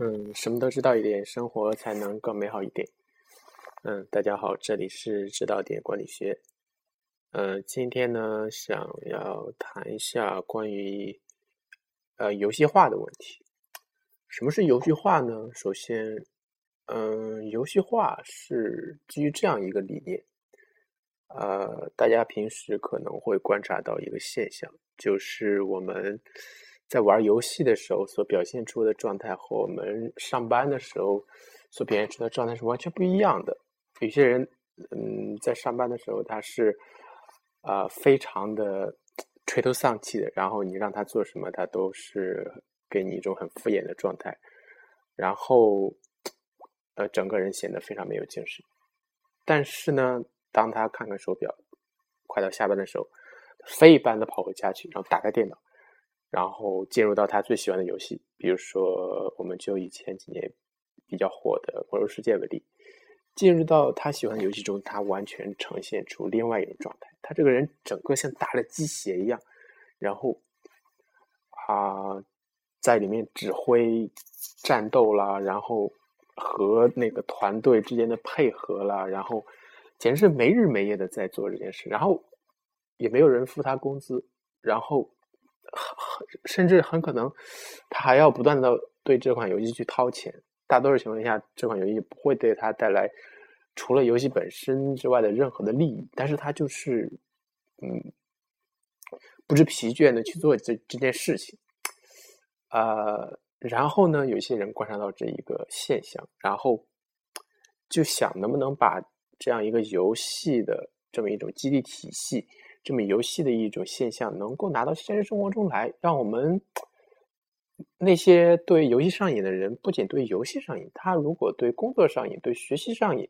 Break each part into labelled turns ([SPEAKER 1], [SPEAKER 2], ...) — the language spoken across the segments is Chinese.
[SPEAKER 1] 嗯，什么都知道一点，生活才能更美好一点。嗯，大家好，这里是知道点管理学。呃，今天呢，想要谈一下关于呃游戏化的问题。什么是游戏化呢？首先，嗯，游戏化是基于这样一个理念。呃，大家平时可能会观察到一个现象，就是我们。在玩游戏的时候所表现出的状态和我们上班的时候所表现出的状态是完全不一样的。有些人，嗯，在上班的时候他是啊非常的垂头丧气的，然后你让他做什么，他都是给你一种很敷衍的状态，然后呃整个人显得非常没有精神。但是呢，当他看看手表，快到下班的时候，飞一般的跑回家去，然后打开电脑。然后进入到他最喜欢的游戏，比如说，我们就以前几年比较火的《魔兽世界》为例，进入到他喜欢的游戏中，他完全呈现出另外一种状态。他这个人整个像打了鸡血一样，然后啊，在里面指挥战斗啦，然后和那个团队之间的配合啦，然后简直是没日没夜的在做这件事，然后也没有人付他工资，然后。甚至很可能，他还要不断的对这款游戏去掏钱。大多数情况下，这款游戏不会对他带来除了游戏本身之外的任何的利益。但是他就是，嗯，不知疲倦的去做这这件事情。呃，然后呢，有些人观察到这一个现象，然后就想能不能把这样一个游戏的这么一种激励体系。这么游戏的一种现象，能够拿到现实生活中来，让我们那些对游戏上瘾的人，不仅对游戏上瘾，他如果对工作上瘾、对学习上瘾、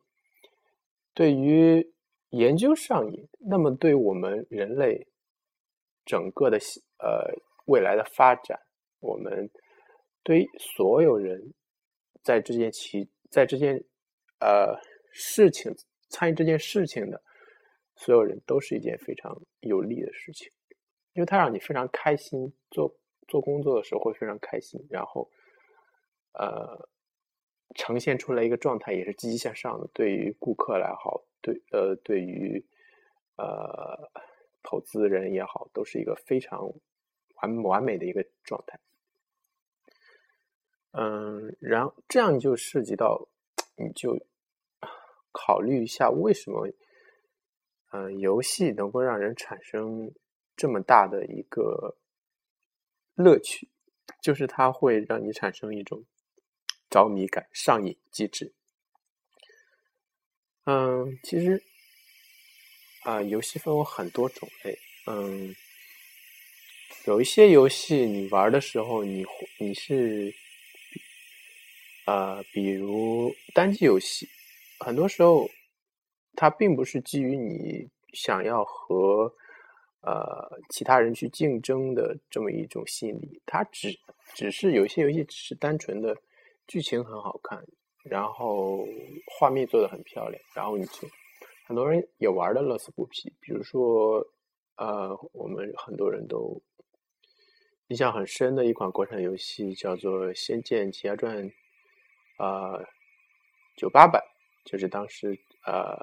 [SPEAKER 1] 对于研究上瘾，那么对我们人类整个的呃未来的发展，我们对所有人在这件其在这件呃事情参与这件事情的。所有人都是一件非常有利的事情，因为它让你非常开心，做做工作的时候会非常开心，然后，呃，呈现出来一个状态也是积极向上的。对于顾客来好，对呃，对于呃投资人也好，都是一个非常完完美的一个状态。嗯，然后这样就涉及到，你就考虑一下为什么。嗯，游戏能够让人产生这么大的一个乐趣，就是它会让你产生一种着迷感、上瘾机制。嗯，其实啊，游戏分为很多种类。嗯，有一些游戏你玩的时候，你你是呃，比如单机游戏，很多时候。它并不是基于你想要和呃其他人去竞争的这么一种心理，它只只是有些游戏只是单纯的剧情很好看，然后画面做的很漂亮，然后你就很多人也玩的乐此不疲。比如说呃，我们很多人都印象很深的一款国产游戏叫做《仙剑奇侠传》啊九八版，就是当时呃。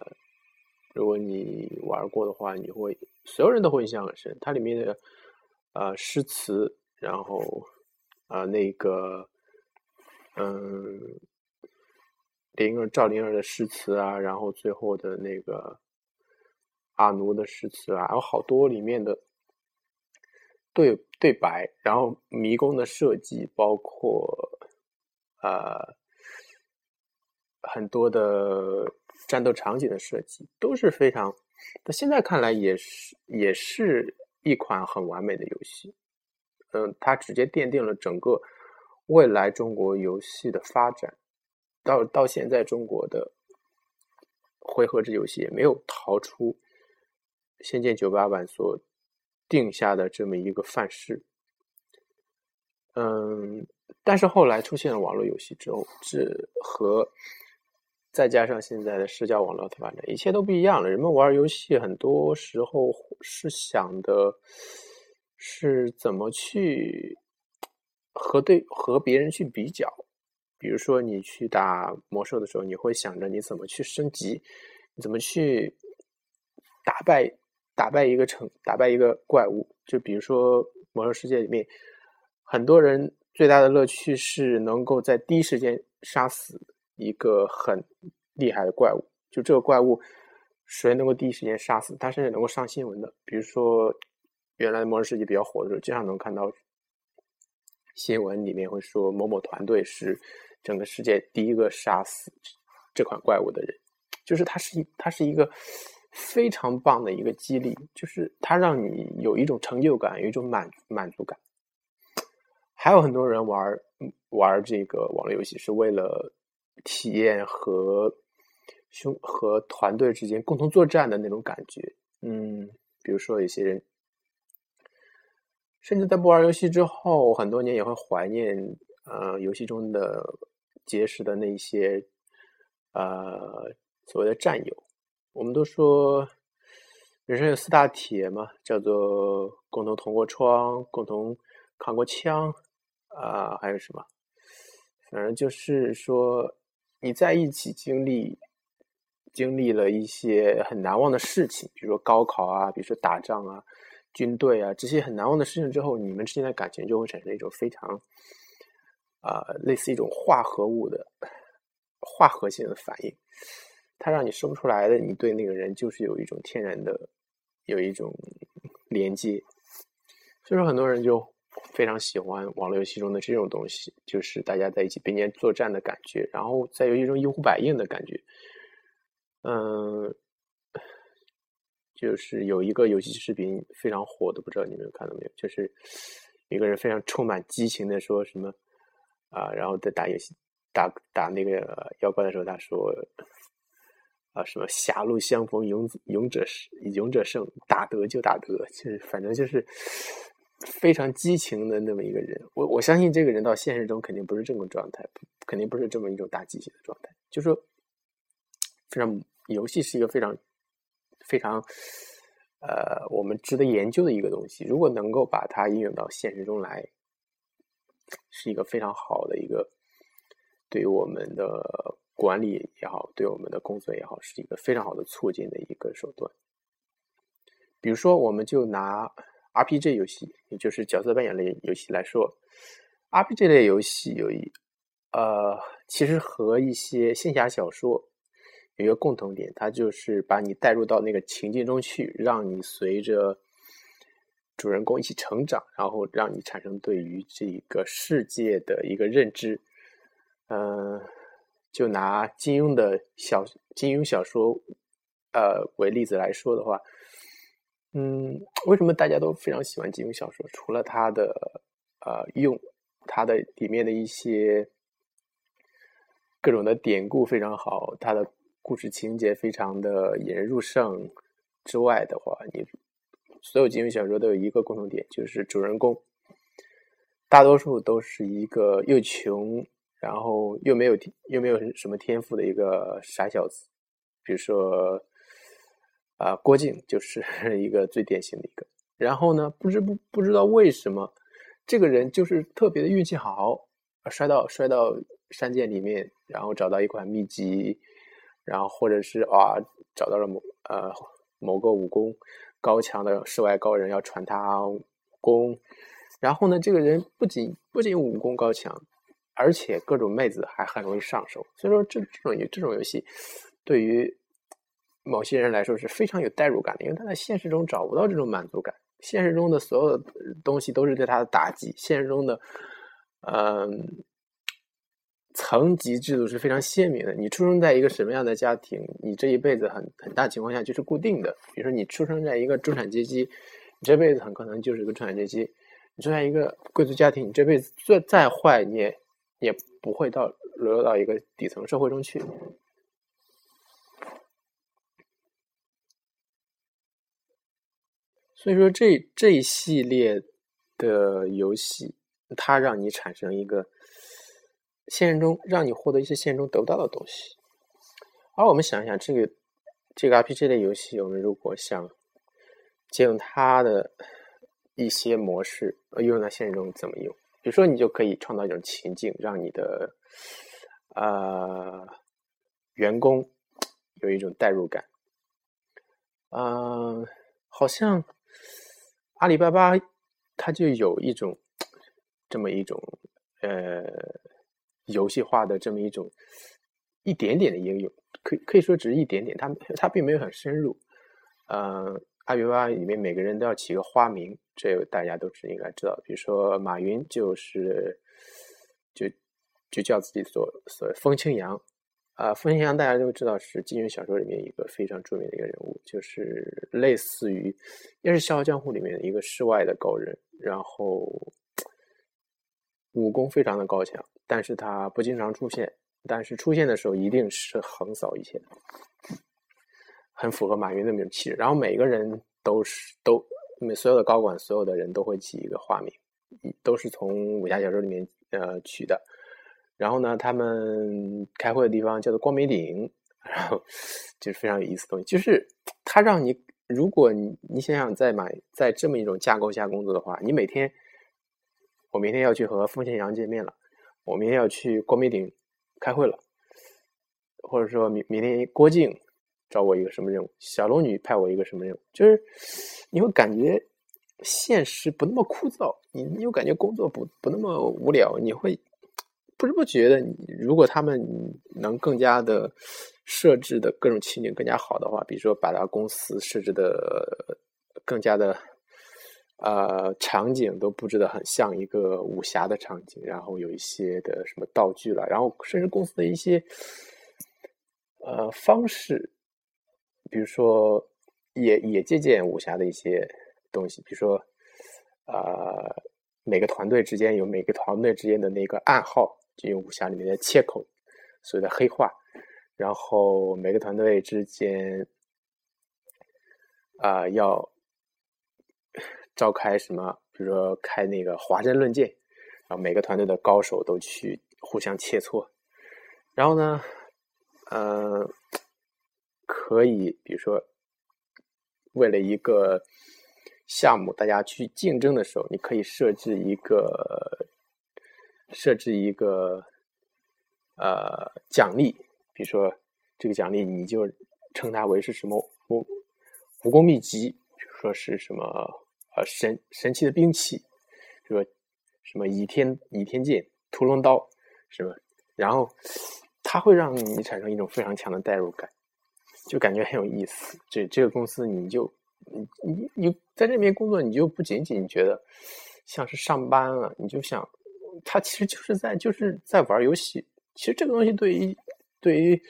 [SPEAKER 1] 如果你玩过的话，你会所有人都会印象很深。它里面的呃诗词，然后啊那个嗯灵儿赵灵儿的诗词啊，然后最后的那个阿奴的诗词啊，有好多里面的对对白，然后迷宫的设计，包括呃很多的。战斗场景的设计都是非常，到现在看来也是也是一款很完美的游戏。嗯，它直接奠定了整个未来中国游戏的发展。到到现在，中国的回合制游戏也没有逃出《仙剑九八版》所定下的这么一个范式。嗯，但是后来出现了网络游戏之后，这和再加上现在的社交网络的发展，一切都不一样了。人们玩游戏很多时候是想的，是怎么去和对和别人去比较。比如说你去打魔兽的时候，你会想着你怎么去升级，怎么去打败打败一个城，打败一个怪物。就比如说魔兽世界里面，很多人最大的乐趣是能够在第一时间杀死一个很厉害的怪物。就这个怪物，谁能够第一时间杀死，他甚至能够上新闻的。比如说原来魔兽世界比较火的时候，经常能看到新闻里面会说某某团队是。整个世界第一个杀死这款怪物的人，就是它是一，它是一个非常棒的一个激励，就是它让你有一种成就感，有一种满满足感。还有很多人玩玩这个网络游戏是为了体验和兄和团队之间共同作战的那种感觉。嗯，比如说有些人，甚至在不玩游戏之后，很多年也会怀念呃游戏中的。结识的那些，呃，所谓的战友，我们都说人生有四大铁嘛，叫做共同捅过窗，共同扛过枪，啊，还有什么？反正就是说你在一起经历经历了一些很难忘的事情，比如说高考啊，比如说打仗啊，军队啊，这些很难忘的事情之后，你们之间的感情就会产生一种非常。啊，类似一种化合物的化合性的反应，它让你说不出来的，你对那个人就是有一种天然的，有一种连接。所以说，很多人就非常喜欢网络游戏中的这种东西，就是大家在一起并肩作战的感觉，然后在游戏中一呼百应的感觉。嗯，就是有一个游戏视频非常火的，不知道你们看到没有？就是一个人非常充满激情的说什么。啊，然后在打游戏、打打那个妖怪的时候，他说：“啊，什么狭路相逢勇勇者勇者胜，打得就打得，就是反正就是非常激情的那么一个人。我我相信这个人到现实中肯定不是这种状态，肯定不是这么一种大激情的状态。就说非常游戏是一个非常非常呃我们值得研究的一个东西。如果能够把它应用到现实中来。”是一个非常好的一个，对于我们的管理也好，对我们的工作也好，是一个非常好的促进的一个手段。比如说，我们就拿 RPG 游戏，也就是角色扮演类游戏来说，RPG 类游戏有一呃，其实和一些仙侠小说有一个共同点，它就是把你带入到那个情境中去，让你随着。主人公一起成长，然后让你产生对于这个世界的一个认知。嗯，就拿金庸的小金庸小说，呃为例子来说的话，嗯，为什么大家都非常喜欢金庸小说？除了他的呃用，他的里面的一些各种的典故非常好，他的故事情节非常的引人入胜之外的话，你。所有金庸小说都有一个共同点，就是主人公大多数都是一个又穷，然后又没有又没有什么天赋的一个傻小子。比如说，啊，郭靖就是 一个最典型的一个。然后呢，不知不不知道为什么，这个人就是特别的运气好，摔到摔到山涧里面，然后找到一款秘籍，然后或者是啊找到了某呃某个武功。高强的世外高人要传他武功，然后呢，这个人不仅不仅武功高强，而且各种妹子还很容易上手。所以说，这这种这种游戏对于某些人来说是非常有代入感的，因为他在现实中找不到这种满足感。现实中的所有的东西都是对他的打击，现实中的，嗯。层级制度是非常鲜明的。你出生在一个什么样的家庭，你这一辈子很很大情况下就是固定的。比如说，你出生在一个中产阶级，你这辈子很可能就是一个中产阶级；你出生在一个贵族家庭，你这辈子再再坏，你也也不会到沦落到一个底层社会中去。所以说，这这一系列的游戏，它让你产生一个。现实中让你获得一些现实中得不到的东西，而我们想一想，这个这个 RPG 类游戏，我们如果想借用它的一些模式，呃，用在现实中怎么用？比如说，你就可以创造一种情境，让你的呃员工有一种代入感。嗯，好像阿里巴巴它就有一种这么一种呃游戏化的这么一种一点点的应用，可可以说只是一点点，它它并没有很深入。呃，阿里巴巴里面每个人都要起个花名，这大家都是应该知道。比如说马云就是就就叫自己所所风清扬。啊，风清扬大家都知道是金庸小说里面一个非常著名的一个人物，就是类似于也是《笑傲江湖》里面的一个世外的高人，然后武功非常的高强，但是他不经常出现，但是出现的时候一定是横扫一切，很符合马云的那种气质。然后每个人都是都，所有的高管，所有的人都会起一个化名，都是从武侠小说里面呃取的。然后呢，他们开会的地方叫做光明顶，然后就是非常有意思的东西，就是他让你，如果你你想想在买在这么一种架构下工作的话，你每天，我明天要去和风清扬见面了，我明天要去光明顶开会了，或者说明明天郭靖找我一个什么任务，小龙女派我一个什么任务，就是你会感觉现实不那么枯燥，你你又感觉工作不不那么无聊，你会。不知不觉的，如果他们能更加的设置的各种情景更加好的话，比如说把他公司设置的更加的呃场景都布置的很像一个武侠的场景，然后有一些的什么道具了，然后甚至公司的一些呃方式，比如说也也借鉴武侠的一些东西，比如说呃每个团队之间有每个团队之间的那个暗号。就用武侠里面的切口，所谓的黑化，然后每个团队之间啊要召开什么，比如说开那个华山论剑，然后每个团队的高手都去互相切磋，然后呢，呃，可以比如说为了一个项目，大家去竞争的时候，你可以设置一个。设置一个呃奖励，比如说这个奖励你就称它为是什么武武功秘籍，比如说是什么呃神神奇的兵器，比如说什么倚天倚天剑、屠龙刀，是吧？然后它会让你产生一种非常强的代入感，就感觉很有意思。这这个公司你就你你你在这边工作，你就不仅仅觉得像是上班了，你就想。他其实就是在就是在玩游戏。其实这个东西对于对于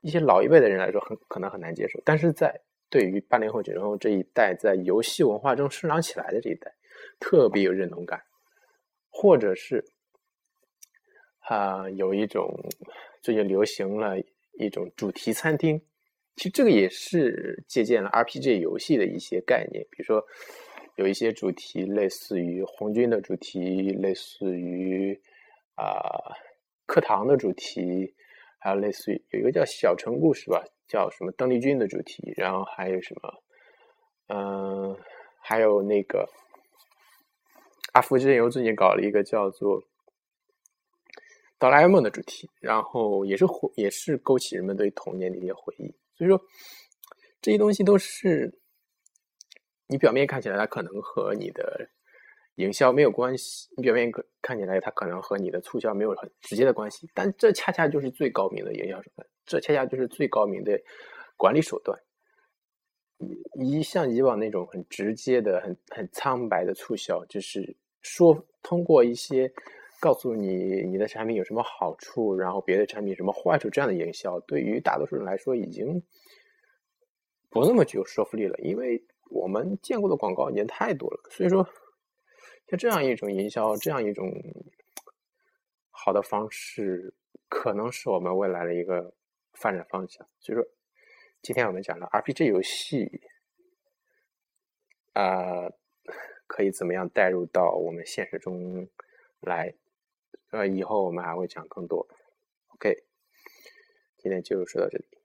[SPEAKER 1] 一些老一辈的人来说，很可能很难接受。但是在对于八零后、九零后这一代，在游戏文化中生长起来的这一代，特别有认同感。或者是啊，有一种最近流行了一种主题餐厅。其实这个也是借鉴了 RPG 游戏的一些概念，比如说。有一些主题类似于红军的主题，类似于啊课堂的主题，还有类似于有一个叫小城故事吧，叫什么邓丽君的主题，然后还有什么，嗯，还有那个阿福之前又最近搞了一个叫做哆啦 A 梦的主题，然后也是回也是勾起人们对童年的一些回忆，所以说这些东西都是。你表面看起来它可能和你的营销没有关系，你表面看起来它可能和你的促销没有很直接的关系，但这恰恰就是最高明的营销手段，这恰恰就是最高明的管理手段。一像以往那种很直接的、很很苍白的促销，就是说通过一些告诉你你的产品有什么好处，然后别的产品什么坏处这样的营销，对于大多数人来说已经不那么具有说服力了，因为。我们见过的广告已经太多了，所以说，像这样一种营销，这样一种好的方式，可能是我们未来的一个发展方向。所以说，今天我们讲了 RPG 游戏，啊，可以怎么样带入到我们现实中来？呃，以后我们还会讲更多。OK，今天就说到这里。